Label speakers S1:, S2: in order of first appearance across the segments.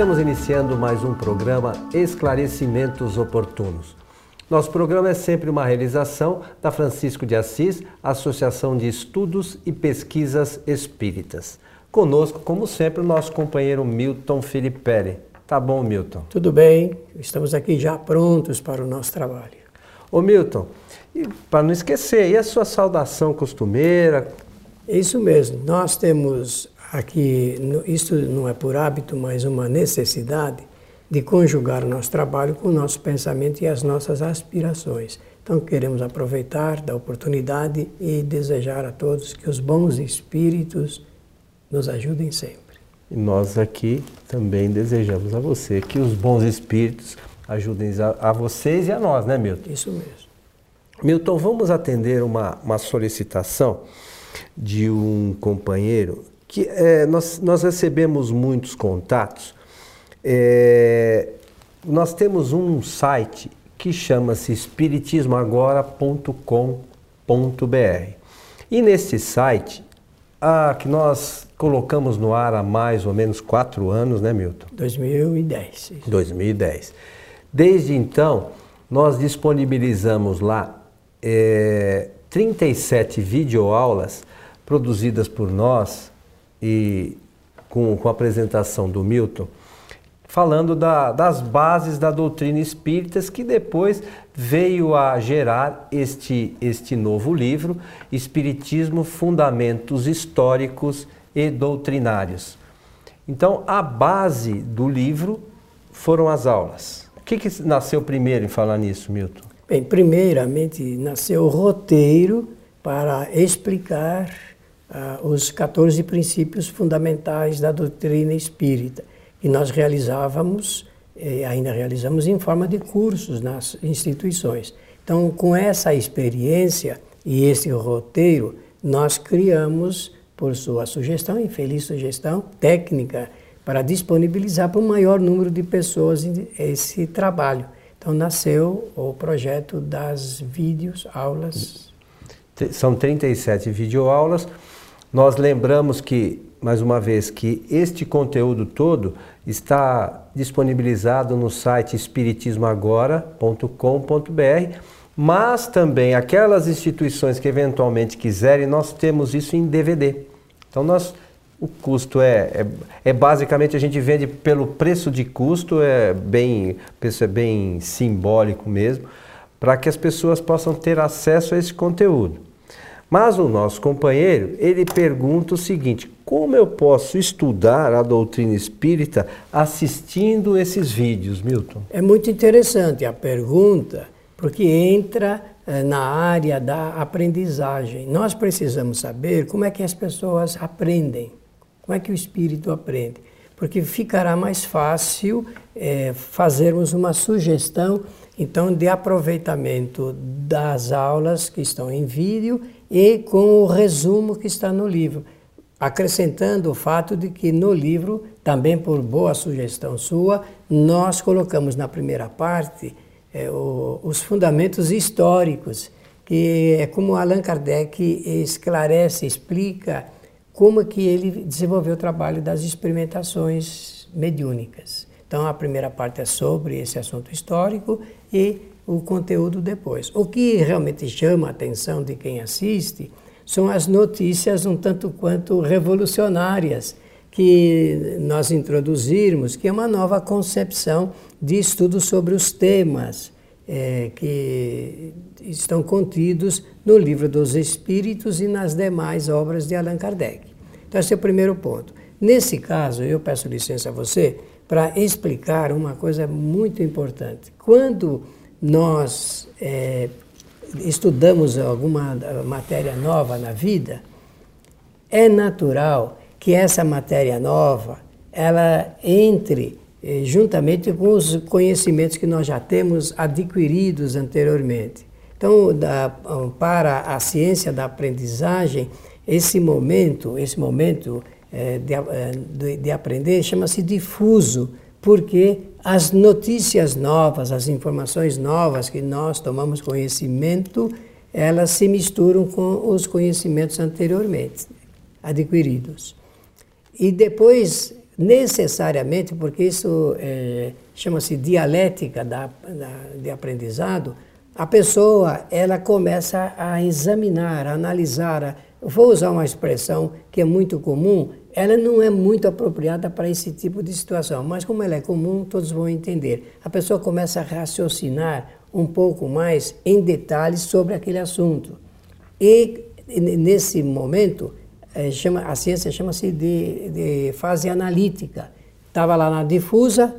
S1: Estamos iniciando mais um programa Esclarecimentos Oportunos. Nosso programa é sempre uma realização da Francisco de Assis, Associação de Estudos e Pesquisas Espíritas. Conosco, como sempre, o nosso companheiro Milton Filippelli. Tá bom, Milton?
S2: Tudo bem, estamos aqui já prontos para o nosso trabalho.
S1: Ô Milton, para não esquecer, e a sua saudação costumeira?
S2: É isso mesmo, nós temos aqui, isso não é por hábito, mas uma necessidade de conjugar o nosso trabalho com o nosso pensamento e as nossas aspirações. Então, queremos aproveitar da oportunidade e desejar a todos que os bons espíritos nos ajudem sempre.
S1: E nós aqui também desejamos a você que os bons espíritos ajudem a, a vocês e a nós, né, Milton?
S2: Isso mesmo.
S1: Milton, vamos atender uma, uma solicitação de um companheiro que é, nós, nós recebemos muitos contatos. É, nós temos um site que chama-se espiritismoagora.com.br. E nesse site, a, que nós colocamos no ar há mais ou menos quatro anos, né, Milton?
S2: 2010.
S1: 2010. Desde então, nós disponibilizamos lá é, 37 videoaulas produzidas por nós e com, com a apresentação do Milton, falando da, das bases da doutrina espírita, que depois veio a gerar este, este novo livro, Espiritismo, Fundamentos Históricos e Doutrinários. Então, a base do livro foram as aulas. O que, que nasceu primeiro em falar nisso, Milton?
S2: Bem, primeiramente nasceu o roteiro para explicar ah, os 14 princípios fundamentais da doutrina espírita. E nós realizávamos, eh, ainda realizamos em forma de cursos nas instituições. Então, com essa experiência e esse roteiro, nós criamos, por sua sugestão, infeliz sugestão técnica, para disponibilizar para o maior número de pessoas esse trabalho. Então nasceu o projeto das vídeos, aulas.
S1: São 37 videoaulas nós lembramos que, mais uma vez, que este conteúdo todo está disponibilizado no site espiritismoagora.com.br, mas também aquelas instituições que eventualmente quiserem, nós temos isso em DVD. Então nós o custo é, é, é, basicamente a gente vende pelo preço de custo, é bem, é bem simbólico mesmo, para que as pessoas possam ter acesso a esse conteúdo. Mas o nosso companheiro, ele pergunta o seguinte: como eu posso estudar a doutrina espírita assistindo esses vídeos, Milton?
S2: É muito interessante a pergunta, porque entra eh, na área da aprendizagem. Nós precisamos saber como é que as pessoas aprendem, como é que o espírito aprende, porque ficará mais fácil eh, fazermos uma sugestão então de aproveitamento das aulas que estão em vídeo e com o resumo que está no livro, acrescentando o fato de que no livro, também por boa sugestão sua, nós colocamos na primeira parte é, o, os fundamentos históricos, que é como Allan Kardec esclarece, explica como que ele desenvolveu o trabalho das experimentações mediúnicas. Então a primeira parte é sobre esse assunto histórico e o conteúdo depois. O que realmente chama a atenção de quem assiste são as notícias um tanto quanto revolucionárias que nós introduzirmos, que é uma nova concepção de estudo sobre os temas é, que estão contidos no Livro dos Espíritos e nas demais obras de Allan Kardec. Então, esse é o primeiro ponto. Nesse caso, eu peço licença a você para explicar uma coisa muito importante. Quando nós é, estudamos alguma matéria nova na vida, é natural que essa matéria nova ela entre eh, juntamente com os conhecimentos que nós já temos adquiridos anteriormente. Então, da, para a ciência da aprendizagem, esse momento, esse momento é, de, de, de aprender chama-se difuso, porque as notícias novas, as informações novas que nós tomamos conhecimento, elas se misturam com os conhecimentos anteriormente adquiridos. E depois necessariamente, porque isso é, chama-se dialética da, da, de aprendizado, a pessoa ela começa a examinar, a analisar. A, vou usar uma expressão que é muito comum, ela não é muito apropriada para esse tipo de situação, mas como ela é comum, todos vão entender. A pessoa começa a raciocinar um pouco mais em detalhes sobre aquele assunto. E nesse momento, é, chama, a ciência chama-se de, de fase analítica. Estava lá na difusa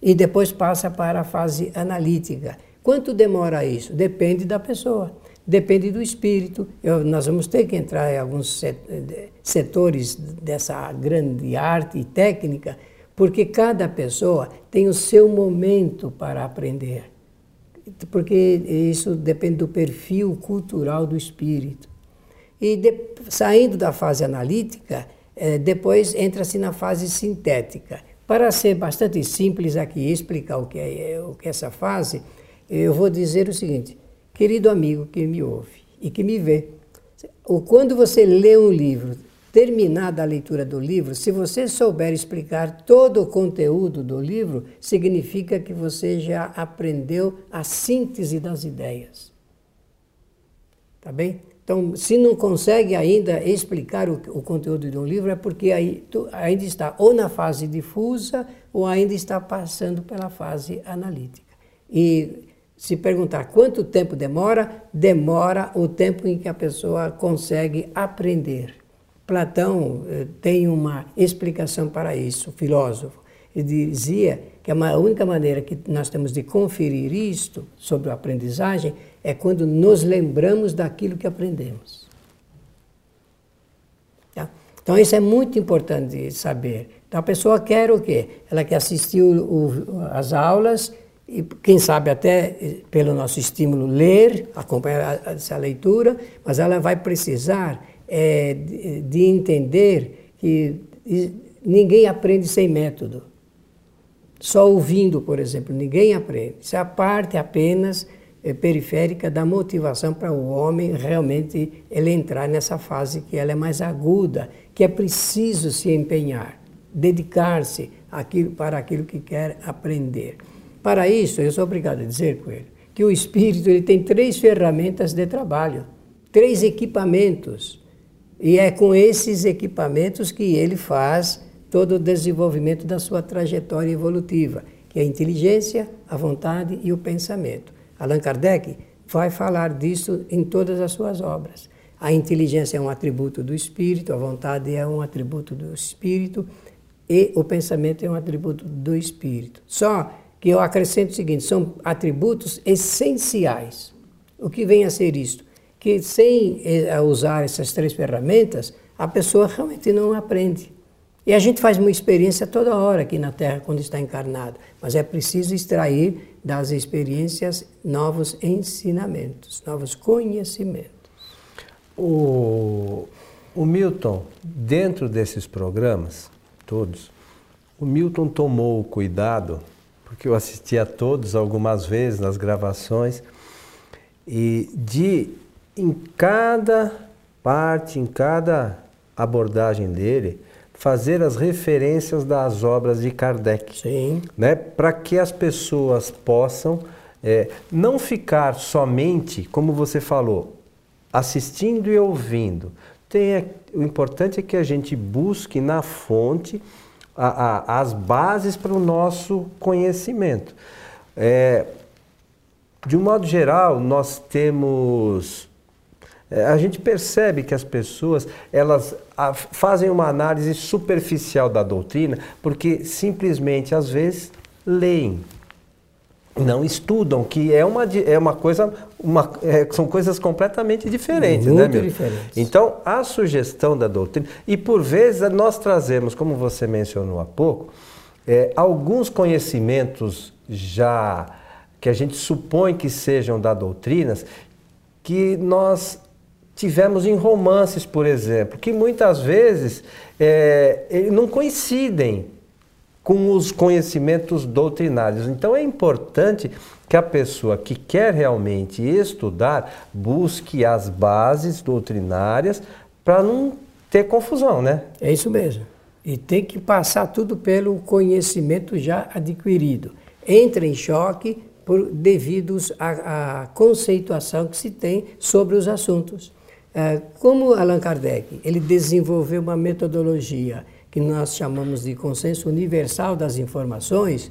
S2: e depois passa para a fase analítica. Quanto demora isso? Depende da pessoa, depende do espírito. Eu, nós vamos ter que entrar em alguns setores dessa grande arte e técnica, porque cada pessoa tem o seu momento para aprender. Porque isso depende do perfil cultural do espírito. E de, saindo da fase analítica, eh, depois entra-se na fase sintética. Para ser bastante simples aqui explicar o que é, o que é essa fase, eu vou dizer o seguinte: querido amigo que me ouve e que me vê, quando você lê um livro, terminada a leitura do livro, se você souber explicar todo o conteúdo do livro, significa que você já aprendeu a síntese das ideias. Tá bem? Então, se não consegue ainda explicar o, o conteúdo de um livro, é porque aí, tu, ainda está ou na fase difusa ou ainda está passando pela fase analítica. E se perguntar quanto tempo demora, demora o tempo em que a pessoa consegue aprender. Platão eh, tem uma explicação para isso, filósofo. Ele dizia que a única maneira que nós temos de conferir isto sobre a aprendizagem é quando nos lembramos daquilo que aprendemos. Tá? Então isso é muito importante saber. Então a pessoa quer o quê? Ela quer assistir o, o, as aulas e quem sabe até pelo nosso estímulo ler, acompanhar essa leitura, mas ela vai precisar é, de, de entender que ninguém aprende sem método. Só ouvindo, por exemplo, ninguém aprende. Isso é a parte apenas é, periférica da motivação para o homem realmente ele entrar nessa fase que ela é mais aguda, que é preciso se empenhar, dedicar-se para aquilo que quer aprender. Para isso, eu sou obrigado a dizer, Coelho, que o espírito ele tem três ferramentas de trabalho, três equipamentos. E é com esses equipamentos que ele faz todo o desenvolvimento da sua trajetória evolutiva, que é a inteligência, a vontade e o pensamento. Allan Kardec vai falar disso em todas as suas obras. A inteligência é um atributo do espírito, a vontade é um atributo do espírito e o pensamento é um atributo do espírito. Só que eu acrescento o seguinte: são atributos essenciais. O que vem a ser isto? Que sem eh, usar essas três ferramentas, a pessoa realmente não aprende. E a gente faz uma experiência toda hora aqui na Terra quando está encarnado, mas é preciso extrair das experiências novos ensinamentos, novos conhecimentos.
S1: O, o Milton, dentro desses programas, todos, o Milton tomou o cuidado, porque eu assisti a todos algumas vezes nas gravações, e de em cada parte, em cada abordagem dele, fazer as referências das obras de Kardec.
S2: Sim.
S1: Né? Para que as pessoas possam é, não ficar somente, como você falou, assistindo e ouvindo. Tem, o importante é que a gente busque na fonte a, a, as bases para o nosso conhecimento. É, de um modo geral, nós temos é, a gente percebe que as pessoas elas fazem uma análise superficial da doutrina porque simplesmente às vezes leem não estudam que é uma é uma coisa uma, é, são coisas completamente diferentes
S2: né, muito
S1: né
S2: diferentes.
S1: Então a sugestão da doutrina e por vezes nós trazemos como você mencionou há pouco é, alguns conhecimentos já que a gente supõe que sejam da doutrinas que nós tivemos em romances, por exemplo, que muitas vezes é, não coincidem com os conhecimentos doutrinários. Então é importante que a pessoa que quer realmente estudar busque as bases doutrinárias para não ter confusão, né?
S2: É isso mesmo. E tem que passar tudo pelo conhecimento já adquirido. Entra em choque por, devidos à, à conceituação que se tem sobre os assuntos. É, como Allan Kardec, ele desenvolveu uma metodologia que nós chamamos de consenso universal das informações,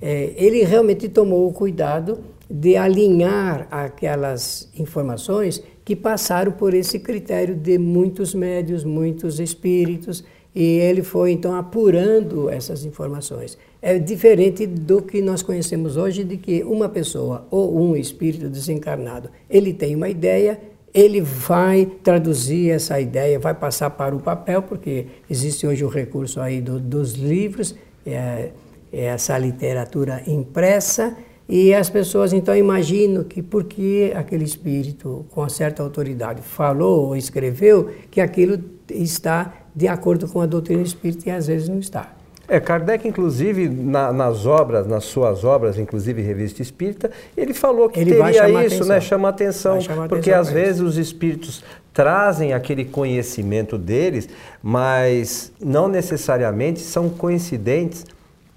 S2: é, ele realmente tomou o cuidado de alinhar aquelas informações que passaram por esse critério de muitos médios, muitos espíritos, e ele foi então apurando essas informações. É diferente do que nós conhecemos hoje de que uma pessoa ou um espírito desencarnado, ele tem uma ideia, ele vai traduzir essa ideia, vai passar para o papel, porque existe hoje o recurso aí do, dos livros, é, é essa literatura impressa, e as pessoas então imaginam que porque aquele espírito com certa autoridade falou ou escreveu, que aquilo está de acordo com a doutrina espírita e às vezes não está.
S1: É, Kardec, inclusive, na, nas obras, nas suas obras, inclusive Revista Espírita, ele falou que ele teria isso, né? Chama atenção. Porque às vezes os espíritos trazem aquele conhecimento deles, mas não necessariamente são coincidentes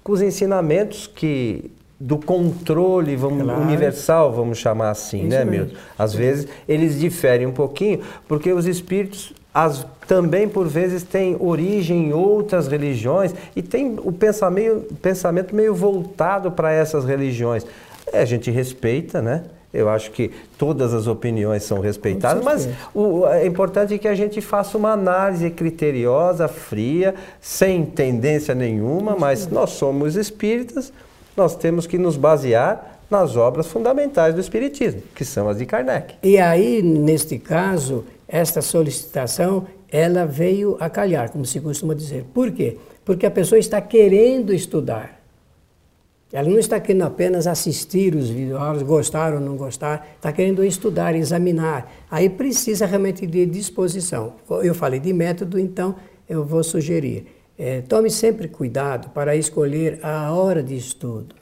S1: com os ensinamentos que do controle vamos, claro. universal, vamos chamar assim, Isso né, Milton? Às Sim. vezes eles diferem um pouquinho, porque os espíritos as, também por vezes têm origem em outras religiões e tem o pensamento, pensamento meio voltado para essas religiões. É, a gente respeita, né? Eu acho que todas as opiniões são respeitadas, mas o, é importante que a gente faça uma análise criteriosa, fria, sem tendência nenhuma, mas nós somos espíritas, nós temos que nos basear nas obras fundamentais do Espiritismo, que são as de Kardec.
S2: E aí, neste caso, esta solicitação, ela veio a calhar, como se costuma dizer. Por quê? Porque a pessoa está querendo estudar. Ela não está querendo apenas assistir os vídeos, gostar ou não gostar, está querendo estudar, examinar. Aí precisa realmente de disposição. Eu falei de método, então eu vou sugerir é, tome sempre cuidado para escolher a hora de estudo.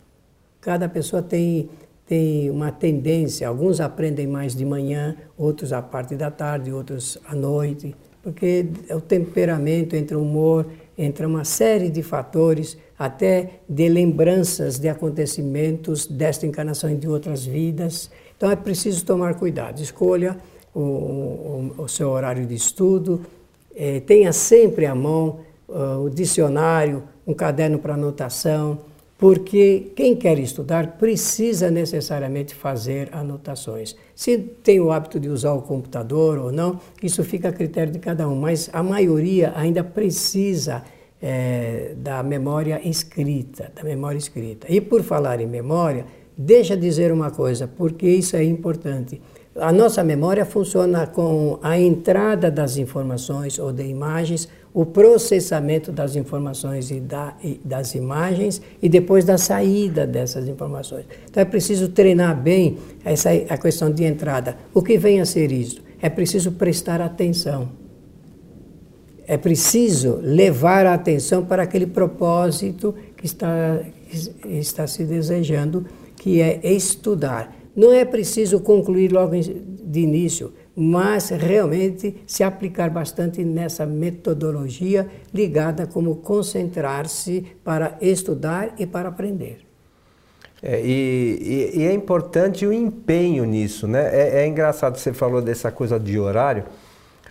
S2: Cada pessoa tem, tem uma tendência, alguns aprendem mais de manhã, outros à parte da tarde, outros à noite, porque é o temperamento, entre o humor, entre uma série de fatores, até de lembranças de acontecimentos desta encarnação e de outras vidas. Então é preciso tomar cuidado. Escolha o, o, o seu horário de estudo, é, tenha sempre à mão uh, o dicionário, um caderno para anotação, porque quem quer estudar precisa necessariamente fazer anotações. Se tem o hábito de usar o computador ou não, isso fica a critério de cada um, mas a maioria ainda precisa é, da memória escrita, da memória escrita. E por falar em memória, deixa dizer uma coisa, porque isso é importante. A nossa memória funciona com a entrada das informações ou de imagens o processamento das informações e, da, e, das imagens e depois da saída dessas informações. Então é preciso treinar bem essa a questão de entrada. O que vem a ser isso? É preciso prestar atenção. É preciso levar a atenção para aquele propósito que está, está se desejando, que é estudar. Não é preciso concluir logo de início mas realmente se aplicar bastante nessa metodologia ligada como concentrar-se para estudar e para aprender.
S1: É, e, e, e, é importante o empenho nisso, né? É, é, engraçado, você falou dessa coisa de horário,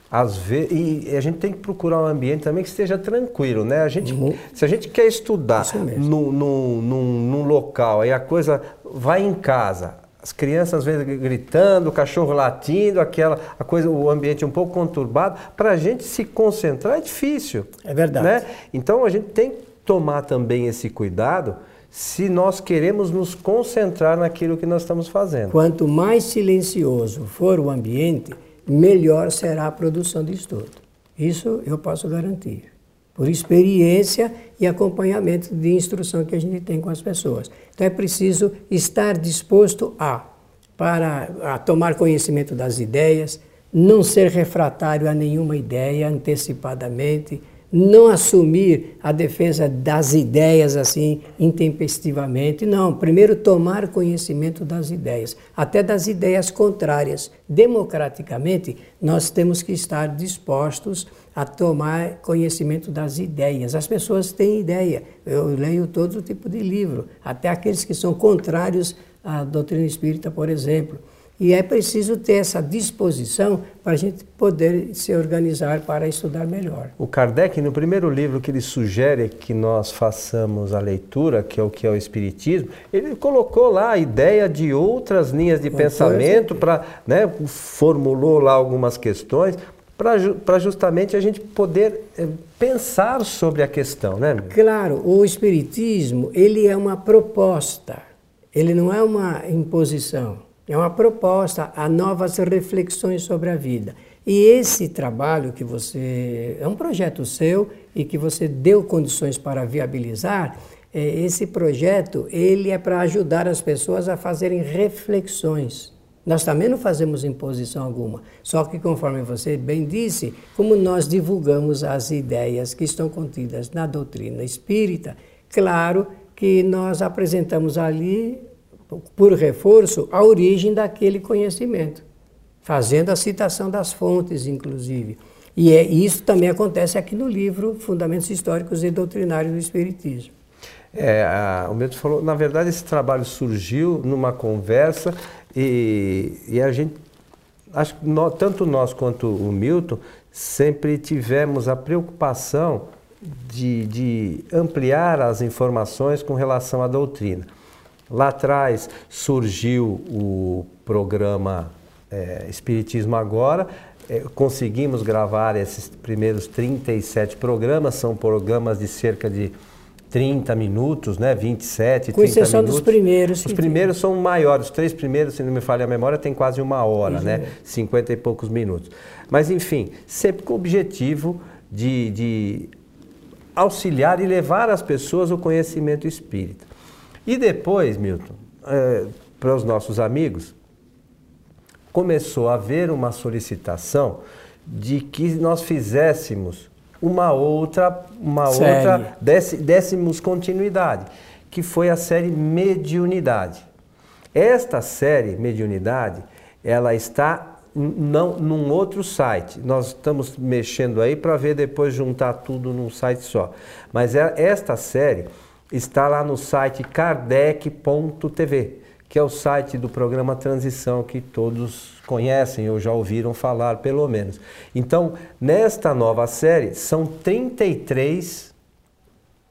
S1: às vezes, e a gente tem que procurar um ambiente também que esteja tranquilo, né? A gente, uhum. Se a gente quer estudar no, no, num, num local, aí a coisa vai em casa, as crianças às vezes gritando, o cachorro latindo, aquela a coisa, o ambiente um pouco conturbado, para a gente se concentrar é difícil.
S2: É verdade. Né?
S1: Então a gente tem que tomar também esse cuidado se nós queremos nos concentrar naquilo que nós estamos fazendo.
S2: Quanto mais silencioso for o ambiente, melhor será a produção de estudo. Isso eu posso garantir por experiência e acompanhamento de instrução que a gente tem com as pessoas. Então é preciso estar disposto a para a tomar conhecimento das ideias, não ser refratário a nenhuma ideia antecipadamente, não assumir a defesa das ideias assim intempestivamente, não. Primeiro tomar conhecimento das ideias, até das ideias contrárias. Democraticamente, nós temos que estar dispostos a tomar conhecimento das ideias. As pessoas têm ideia. Eu leio todo tipo de livro, até aqueles que são contrários à doutrina espírita, por exemplo. E é preciso ter essa disposição para a gente poder se organizar para estudar melhor.
S1: O Kardec, no primeiro livro que ele sugere que nós façamos a leitura, que é o que é o Espiritismo, ele colocou lá a ideia de outras linhas de pensamento, para, né, formulou lá algumas questões para justamente a gente poder eh, pensar sobre a questão, né?
S2: Claro, o Espiritismo ele é uma proposta, ele não é uma imposição. É uma proposta a novas reflexões sobre a vida. E esse trabalho que você. É um projeto seu e que você deu condições para viabilizar. É, esse projeto ele é para ajudar as pessoas a fazerem reflexões. Nós também não fazemos imposição alguma. Só que, conforme você bem disse, como nós divulgamos as ideias que estão contidas na doutrina espírita, claro que nós apresentamos ali por reforço, a origem daquele conhecimento, fazendo a citação das fontes, inclusive. E é, isso também acontece aqui no livro Fundamentos Históricos e Doutrinários do Espiritismo.
S1: É, a, o Milton falou, na verdade, esse trabalho surgiu numa conversa e, e a gente, acho que nós, tanto nós quanto o Milton, sempre tivemos a preocupação de, de ampliar as informações com relação à doutrina. Lá atrás surgiu o programa é, Espiritismo Agora, é, conseguimos gravar esses primeiros 37 programas, são programas de cerca de 30 minutos, né? 27,
S2: Com 30 exceção minutos. dos primeiros.
S1: Os primeiros são maiores, os três primeiros, se não me falha a memória, tem quase uma hora, né? 50 e poucos minutos. Mas, enfim, sempre com o objetivo de, de auxiliar e levar às pessoas o conhecimento espírita. E depois, Milton, é, para os nossos amigos, começou a haver uma solicitação de que nós fizéssemos uma outra, uma série. outra, desse, continuidade, que foi a série Mediunidade. Esta série Mediunidade, ela está não, num outro site. Nós estamos mexendo aí para ver depois juntar tudo num site só. Mas é, esta série está lá no site kardec.tv, que é o site do programa Transição que todos conhecem ou já ouviram falar, pelo menos. Então, nesta nova série, são 33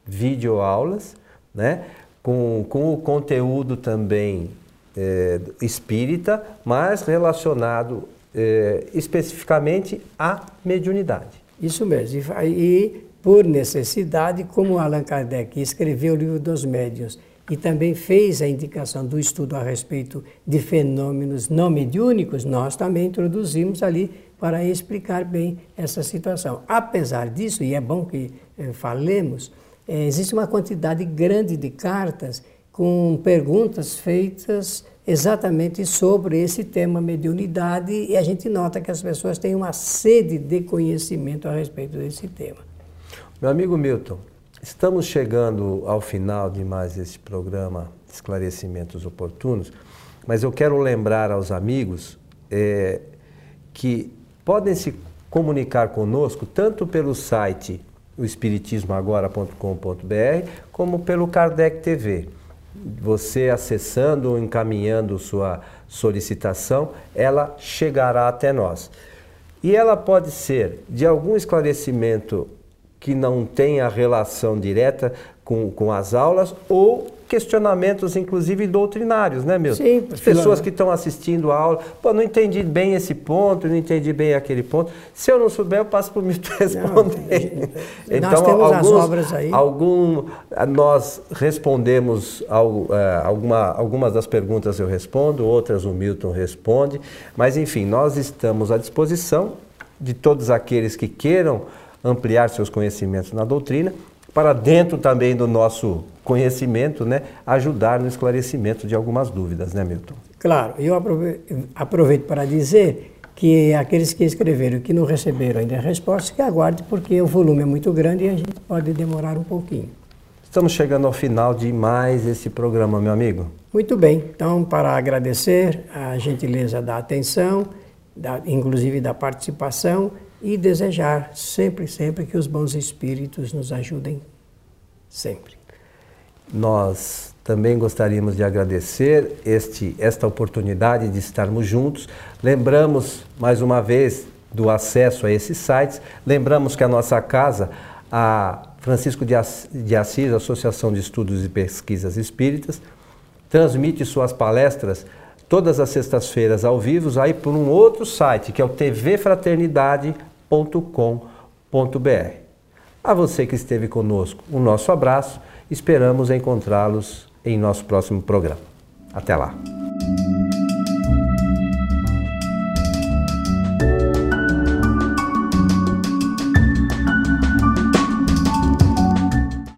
S1: videoaulas, né? Com, com o conteúdo também é, espírita, mas relacionado é, especificamente à mediunidade.
S2: Isso mesmo. E por necessidade, como Allan Kardec escreveu o livro dos médiuns e também fez a indicação do estudo a respeito de fenômenos não mediúnicos, nós também introduzimos ali para explicar bem essa situação. Apesar disso, e é bom que eh, falemos, eh, existe uma quantidade grande de cartas com perguntas feitas exatamente sobre esse tema mediunidade e a gente nota que as pessoas têm uma sede de conhecimento a respeito desse tema.
S1: Meu amigo Milton, estamos chegando ao final de mais este programa Esclarecimentos Oportunos, mas eu quero lembrar aos amigos é, que podem se comunicar conosco tanto pelo site espiritismoagora.com.br como pelo Kardec TV. Você acessando ou encaminhando sua solicitação, ela chegará até nós. E ela pode ser de algum esclarecimento que não tenha relação direta com, com as aulas ou questionamentos, inclusive doutrinários, né, meu?
S2: Sim.
S1: As pessoas que estão assistindo a aula, pô, não entendi bem esse ponto, não entendi bem aquele ponto. Se eu não souber, eu passo para o Milton responder.
S2: Não, então, nós temos alguns, as obras aí.
S1: Algum, nós respondemos ao, é, alguma, algumas das perguntas eu respondo, outras o Milton responde, mas enfim, nós estamos à disposição de todos aqueles que queiram ampliar seus conhecimentos na doutrina, para dentro também do nosso conhecimento, né, ajudar no esclarecimento de algumas dúvidas, né, Milton?
S2: Claro, eu aproveito para dizer que aqueles que escreveram e que não receberam ainda a resposta, que aguarde, porque o volume é muito grande e a gente pode demorar um pouquinho.
S1: Estamos chegando ao final de mais esse programa, meu amigo.
S2: Muito bem. Então, para agradecer a gentileza da atenção, da, inclusive da participação, e desejar sempre, sempre que os bons espíritos nos ajudem sempre.
S1: Nós também gostaríamos de agradecer este, esta oportunidade de estarmos juntos. Lembramos mais uma vez do acesso a esses sites. Lembramos que a nossa casa, a Francisco de Assis, Associação de Estudos e Pesquisas Espíritas, transmite suas palestras todas as sextas-feiras ao vivo, aí por um outro site, que é o tvfraternidade.com.br. A você que esteve conosco, o um nosso abraço. Esperamos encontrá-los em nosso próximo programa. Até lá.